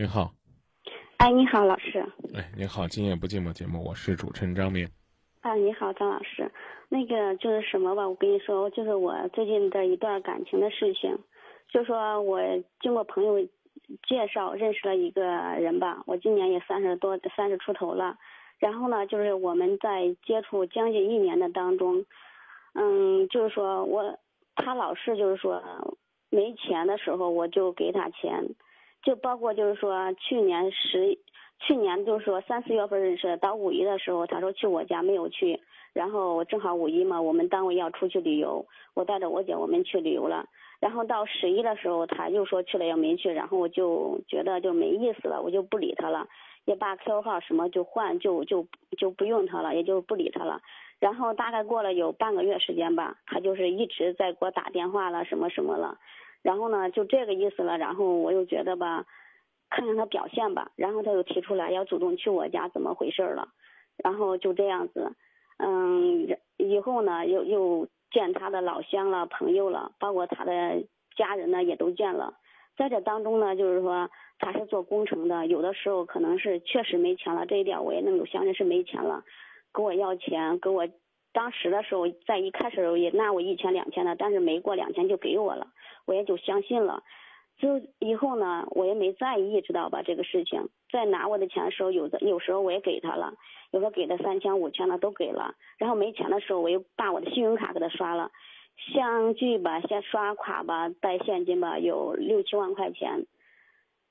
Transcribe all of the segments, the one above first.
您好，哎，你好，老师。哎，您好，今夜不寂寞节目，我是主持人张明。啊，你好，张老师。那个就是什么吧，我跟你说，就是我最近的一段感情的事情，就说我经过朋友介绍认识了一个人吧，我今年也三十多，三十出头了。然后呢，就是我们在接触将近一年的当中，嗯，就是说我他老是就是说没钱的时候，我就给他钱。就包括就是说去年十，去年就是说三四月份认识的，到五一的时候，他说去我家没有去，然后正好五一嘛，我们单位要出去旅游，我带着我姐我们去旅游了，然后到十一的时候他又说去了也没去，然后我就觉得就没意思了，我就不理他了，也把 QQ 号什么就换就就就不用他了，也就不理他了，然后大概过了有半个月时间吧，他就是一直在给我打电话了什么什么了。然后呢，就这个意思了。然后我又觉得吧，看看他表现吧。然后他又提出来要主动去我家，怎么回事了？然后就这样子，嗯，以后呢又又见他的老乡了、朋友了，包括他的家人呢也都见了。在这当中呢，就是说他是做工程的，有的时候可能是确实没钱了，这一点我也能够相信是没钱了，给我要钱，给我。当时的时候，在一开始也拿我一千两千的，但是没过两千就给我了，我也就相信了。就以后呢，我也没在意，知道吧？这个事情，在拿我的钱的时候，有的有时候我也给他了，有时候给的三千五千的都给了。然后没钱的时候，我又把我的信用卡给他刷了，相距吧，先刷卡吧，带现金吧，有六七万块钱。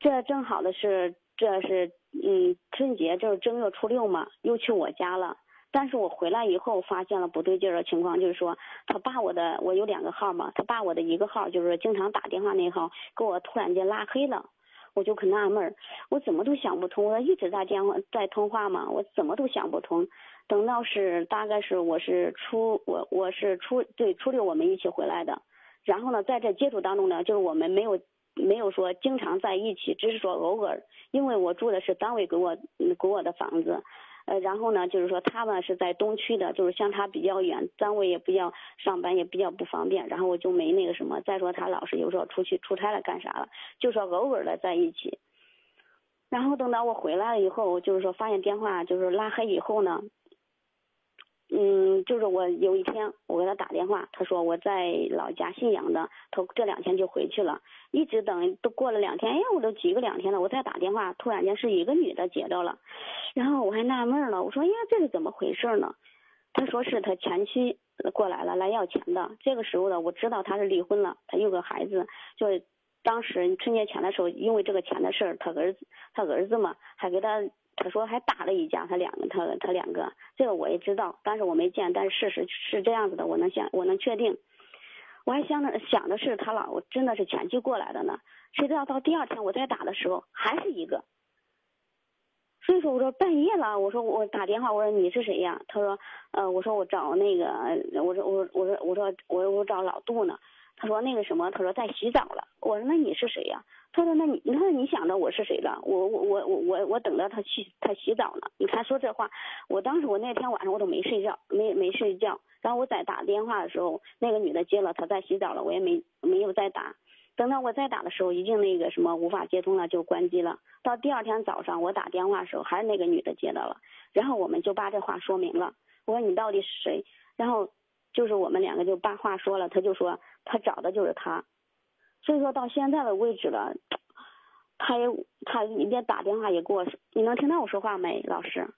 这正好的是，这是嗯，春节就是正月初六嘛，又去我家了。但是我回来以后发现了不对劲儿的情况，就是说他把我的我有两个号嘛，他把我的一个号就是经常打电话那号给我突然间拉黑了，我就可纳闷儿，我怎么都想不通，我一直在电话在通话嘛，我怎么都想不通。等到是大概是我是初我我是初对初六我们一起回来的，然后呢在这接触当中呢，就是我们没有没有说经常在一起，只是说偶尔，因为我住的是单位给我给我的房子。呃，然后呢，就是说他们是在东区的，就是相差比较远，单位也比较上班也比较不方便，然后我就没那个什么。再说他老是有时候出去出差了干啥了，就说偶尔的在一起。然后等到我回来了以后，就是说发现电话就是拉黑以后呢。嗯，就是我有一天我给他打电话，他说我在老家信阳的，他这两天就回去了，一直等都过了两天，哎，我都几个两天了，我再打电话，突然间是一个女的接到了，然后我还纳闷了，我说，哎，这是怎么回事呢？他说是他前妻过来了，来要钱的。这个时候呢，我知道他是离婚了，他有个孩子，就当时春节前的时候，因为这个钱的事儿，他儿子他儿子嘛，还给他。他说还打了一架，他两个，他他两个，这个我也知道，但是我没见，但是事实是这样子的，我能想，我能确定。我还想着想的是他老真的是前妻过来的呢，谁知道到第二天我再打的时候还是一个。所以说我说半夜了，我说我打电话，我说你是谁呀？他说呃，我说我找那个，我说我我说我说我我找老杜呢。他说那个什么，他说在洗澡了。我说那你是谁呀？他说那你，你看你想着我是谁了？我我我我我我等着他洗他洗澡呢。你看说这话，我当时我那天晚上我都没睡觉，没没睡觉。然后我在打电话的时候，那个女的接了，她在洗澡了，我也没没有再打。等到我再打的时候，已经那个什么无法接通了，就关机了。到第二天早上我打电话的时候，还是那个女的接到了。然后我们就把这话说明了。我说你到底是谁？然后就是我们两个就把话说了，他就说。他找的就是他，所以说到现在的位置了，他也他一边打电话也给我，你能听到我说话没，老师？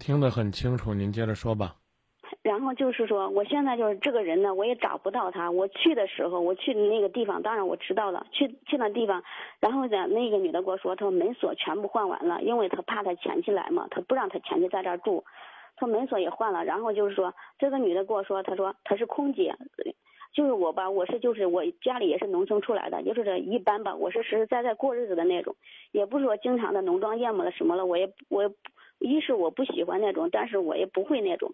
听得很清楚，您接着说吧。然后就是说，我现在就是这个人呢，我也找不到他。我去的时候，我去的那个地方，当然我知道了，去去那地方，然后呢，那个女的跟我说，她说门锁全部换完了，因为她怕她前妻来嘛，她不让她前妻在这儿住，她门锁也换了。然后就是说，这个女的跟我说，她说她是空姐。就是我吧，我是就是我家里也是农村出来的，就是这一般吧。我是实实在在过日子的那种，也不是说经常的浓妆艳抹的什么了。我也我一是我不喜欢那种，但是我也不会那种。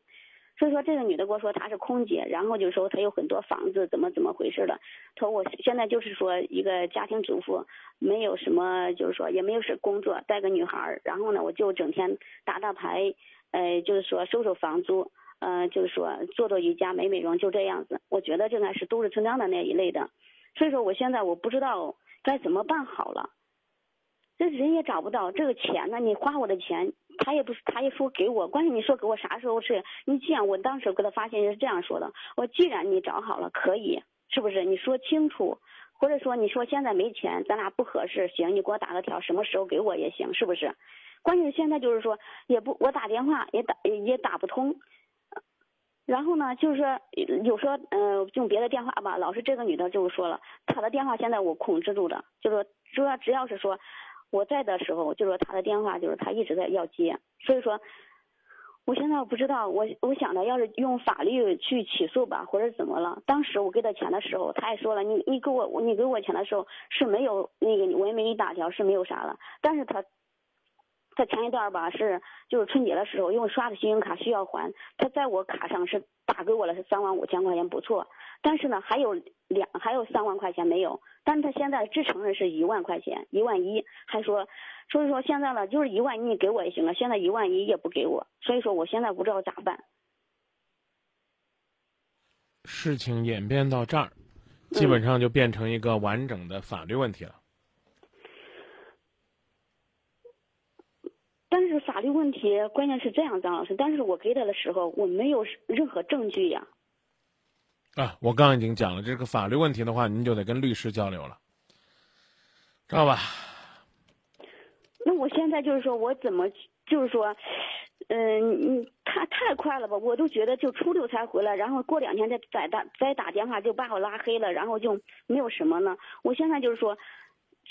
所以说这个女的跟我说她是空姐，然后就说她有很多房子，怎么怎么回事的。她说我现在就是说一个家庭主妇，没有什么就是说也没有是工作，带个女孩，然后呢我就整天打打牌，呃就是说收收房租。嗯，就是说做做瑜伽、美美容，就这样子。我觉得这个是都市成长的那一类的，所以说我现在我不知道该怎么办好了。这人也找不到这个钱呢，你花我的钱，他也不是，他也说给我，关键你说给我啥时候是？你既然我当时给他发信息是这样说的，我既然你找好了，可以，是不是？你说清楚，或者说你说现在没钱，咱俩不合适，行，你给我打个条，什么时候给我也行，是不是？关键现在就是说也不，我打电话也打也打不通，然后呢，就是说有时候嗯用别的电话吧，老是这个女的就是说了，她的电话现在我控制住的，就是说主要只要是说。我在的时候，就说他的电话，就是他一直在要接，所以说，我现在我不知道，我我想着要是用法律去起诉吧，或者怎么了。当时我给她钱的时候，她也说了，你你给我你给我钱的时候是没有那个，我也没给你打条，是没有啥了。但是他，他前一段吧是就是春节的时候，因为刷的信用卡需要还，他在我卡上是打给我了，是三万五千块钱，不错。但是呢，还有两还有三万块钱没有。但是他现在只承认是一万块钱，一万一，还说，所以说现在呢，就是一万一给我也行了，现在一万一也不给我，所以说我现在不知道咋办。事情演变到这儿，基本上就变成一个完整的法律问题了。但是法律问题关键是这样，张老师，但是我给他的时候我没有任何证据呀。啊，我刚刚已经讲了这个法律问题的话，您就得跟律师交流了，知道吧？那我现在就是说我怎么就是说，嗯，他太快了吧？我都觉得就初六才回来，然后过两天再再打再打电话就把我拉黑了，然后就没有什么呢。我现在就是说，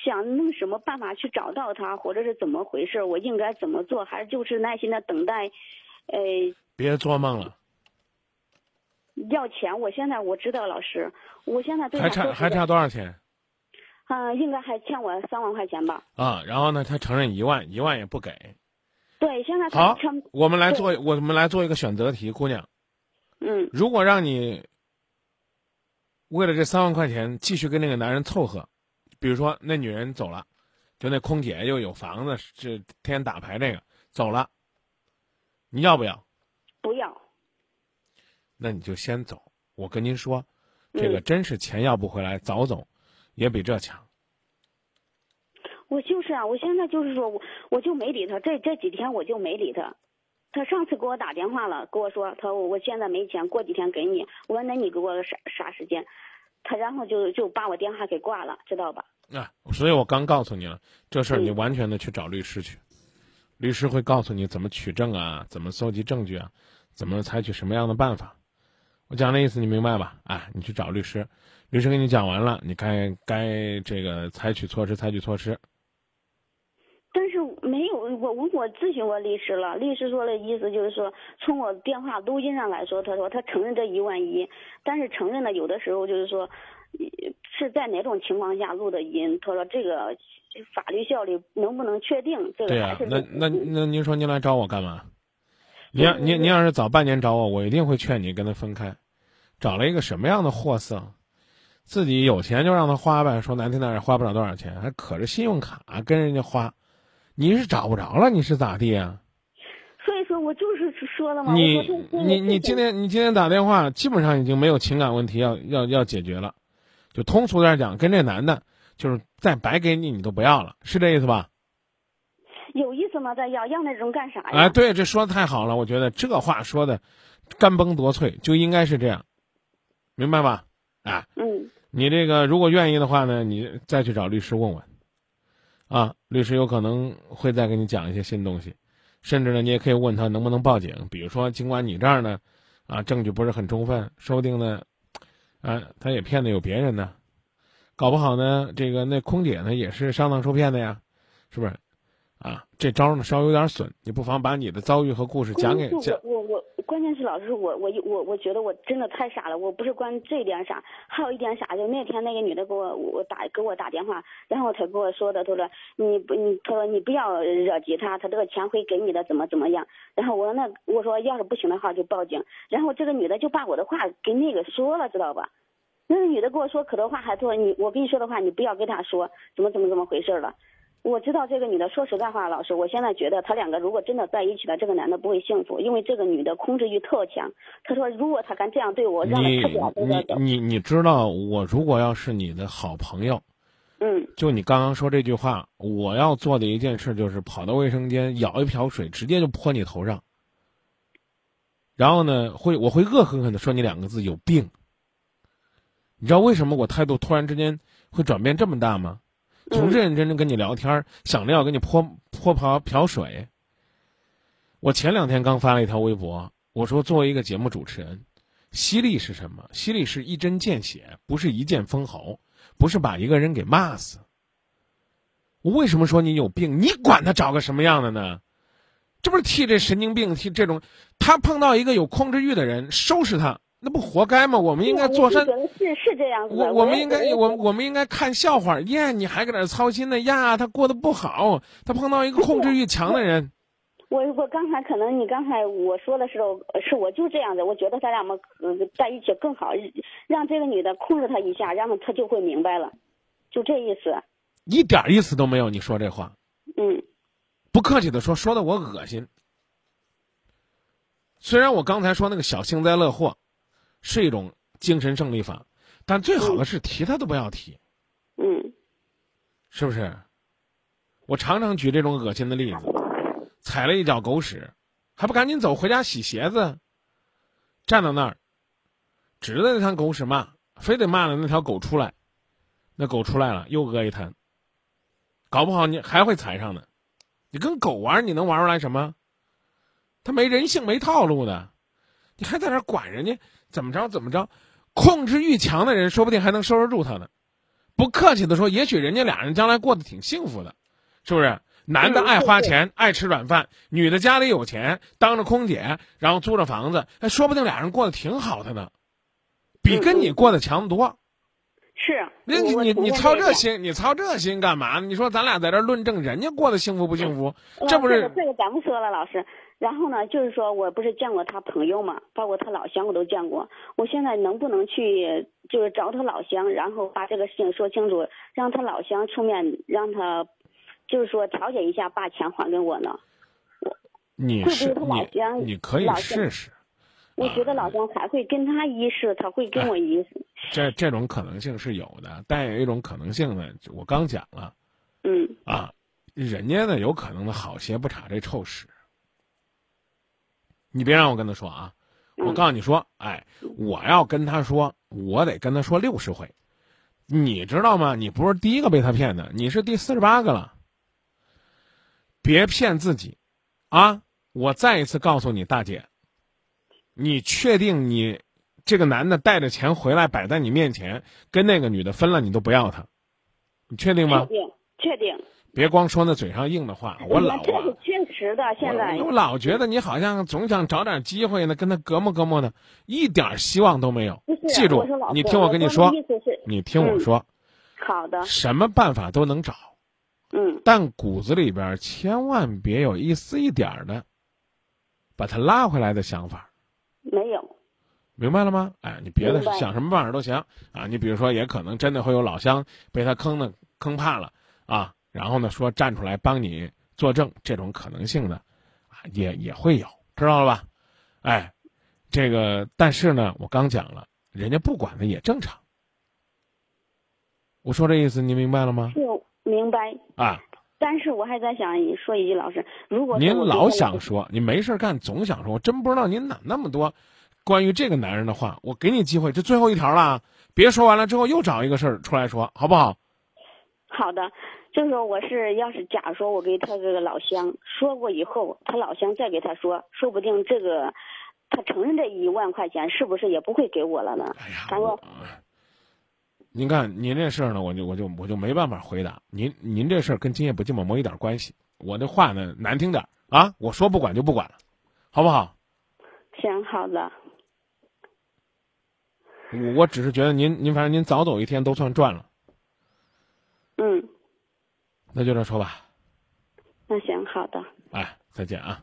想弄什么办法去找到他，或者是怎么回事？我应该怎么做？还是就是耐心的等待？呃，别做梦了。要钱，我现在我知道老师，我现在对还差还差多少钱？嗯，应该还欠我三万块钱吧。啊，然后呢，他承认一万，一万也不给。对，现在好，我们来做，我们来做一个选择题，姑娘。嗯。如果让你为了这三万块钱继续跟那个男人凑合，比如说那女人走了，就那空姐又有房子，是天天打牌这个走了，你要不要？不要。那你就先走。我跟您说，这个真是钱要不回来，早走，也比这强。我就是啊，我现在就是说，我我就没理他。这这几天我就没理他。他上次给我打电话了，跟我说，他说我现在没钱，过几天给你。我说那你给我啥啥时间？他然后就就把我电话给挂了，知道吧？啊，所以我刚告诉你了，这事儿你完全的去找律师去，律师会告诉你怎么取证啊，怎么搜集证据啊，怎么采取什么样的办法。我讲的意思你明白吧？哎，你去找律师，律师给你讲完了，你该该这个采取措施，采取措施。我我我咨询过律师了，律师说的意思就是说，从我电话录音上来说，他说他承认这一万一，但是承认了有的时候就是说，是在哪种情况下录的音？他说这个法律效力能不能确定？这个还是那那那您说您来找我干嘛？您要您您要是早半年找我，我一定会劝你跟他分开。找了一个什么样的货色？自己有钱就让他花呗，说难听点也花不了多少钱，还可着信用卡跟人家花。你是找不着了，你是咋地呀？所以说我就是说了嘛。你你你今天你今天打电话，基本上已经没有情感问题要要要解决了。就通俗点讲，跟这男的，就是再白给你，你都不要了，是这意思吧？有意思吗？再要要那种干啥呀？哎，对，这说的太好了，我觉得这话说的，干崩夺脆，就应该是这样，明白吧？啊，嗯，你这个如果愿意的话呢，你再去找律师问问，啊，律师有可能会再给你讲一些新东西，甚至呢，你也可以问他能不能报警。比如说，尽管你这儿呢，啊，证据不是很充分，说不定呢，啊，他也骗的有别人呢，搞不好呢，这个那空姐呢也是上当受骗的呀，是不是？啊，这招呢稍微有点损，你不妨把你的遭遇和故事讲给讲。关键是老师，我我我我觉得我真的太傻了。我不是关这点傻，还有一点傻，就那天那个女的给我我打给我打电话，然后她跟我说的，她说你不你她说你不要惹急他，他这个钱会给你的，怎么怎么样。然后我说那我说要是不行的话就报警。然后这个女的就把我的话给那个说了，知道吧？那个女的跟我说可多话，还说你我跟你说的话你不要跟他说，怎么怎么怎么回事了。我知道这个女的，说实在话，老师，我现在觉得他两个如果真的在一起了，这个男的不会幸福，因为这个女的控制欲特强。他说，如果他敢这样对我，让他你你你你知道，我如果要是你的好朋友，嗯就你刚刚说这句话，我要做的一件事就是跑到卫生间舀一瓢水，直接就泼你头上。然后呢，会我会恶狠狠的说你两个字：有病。你知道为什么我态度突然之间会转变这么大吗？从认认真真跟你聊天儿，想着要给你泼泼瓢瓢水。我前两天刚发了一条微博，我说作为一个节目主持人，犀利是什么？犀利是一针见血，不是一剑封喉，不是把一个人给骂死。我为什么说你有病？你管他找个什么样的呢？这不是替这神经病替这种，他碰到一个有控制欲的人，收拾他，那不活该吗？我们应该做是善，是是这样子的。我我们应该我我们应该看笑话呀，你还搁那操心呢呀？他过得不好，他碰到一个控制欲强的人，我我刚才可能你刚才我说的时候，是我就这样的，我觉得咱俩们呃在一起更好，让这个女的控制他一下，然后他就会明白了，就这意思。一点意思都没有。你说这话，嗯不客气的说，说的我恶心。虽然我刚才说那个小幸灾乐祸，是一种精神胜利法，但最好的是提他都不要提，嗯是不是？我常常举这种恶心的例子，踩了一脚狗屎，还不赶紧走回家洗鞋子，站到那儿，指着那滩狗屎骂，非得骂了那条狗出来，那狗出来了又讹一滩，搞不好你还会踩上呢。你跟狗玩，你能玩出来什么？他没人性，没套路的，你还在那儿管人家怎么着怎么着？控制欲强的人，说不定还能收拾住他呢。不客气的说，也许人家俩人将来过得挺幸福的，是不是？男的嗯爱花钱，爱吃软饭；女的家里有钱，当着空姐，然后租着房子，哎，说不定俩人过得挺好的呢，比跟你过得强得多。是。那你你你操这心，你操这心干嘛呢？你说咱俩在这论证人家过得幸福不幸福，呃这不是这个咱不说了，老师。然后呢，就是说我不是见过他朋友嘛，包括他老乡我都见过。我现在能不能去，就是找他老乡，然后把这个事情说清楚，让他老乡出面，让他，就是说调解一下，把钱还给我呢？我你是会不会他老你乡你可以试试，我觉得老乡还会跟他一试，他会跟我一试。这这种可能性是有的，但有一种可能性呢，我刚讲了嗯啊，人家呢有可能呢好鞋不查这臭屎。你别让我跟他说啊，我嗯告诉你说，哎，我要跟他说，我得跟他说六十回，你知道吗？你不是第一个被他骗的，你是第四十八个了。别骗自己，啊！我再一次告诉你，大姐，你确定你这个男的带着钱回来摆在你面前，跟那个女的分了，你都不要他？你确定吗？确定确定。别光说那嘴上硬的话，我老啊这是，确实的，现在我我老觉得你好像总想找点机会呢，跟他隔膜隔膜的，一点希望都没有。记住你听我跟你说你听我嗯说，好的，什么办法都能找，嗯但骨子里边千万别有一丝一点儿的把他拉回来的想法。没有，明白了吗？哎，你别的想什么办法都行啊。你比如说，也可能真的会有老乡被他坑的坑怕了啊，然后呢说站出来帮你作证，这种可能性呢啊也也会有，知道了吧？哎，这个但是呢，我刚讲了，人家不管的也正常。我说这意思，您明白了吗？是明白。啊，但是我还在想说一句，老师，如果您老想说，你没事干总想说，我真不知道您哪那么多关于这个男人的话。我给你机会，这最后一条了啊，别说完了之后又找一个事儿出来说，好不好？好的，就是说我是要是假如说我给他这个老乡说过以后，他老乡再给他说，说不定这个他承认这一万块钱是不是也不会给我了呢？哎呀，然后我您看您这事儿呢，我就我就我就没办法回答您。您这事儿跟今夜不寂寞没一点关系。我这话呢难听点儿啊，我说不管就不管了，好不好？行，好的，我我只是觉得您您反正您早走一天都算赚了，嗯，那就这么说吧。那行，好的。哎，再见啊。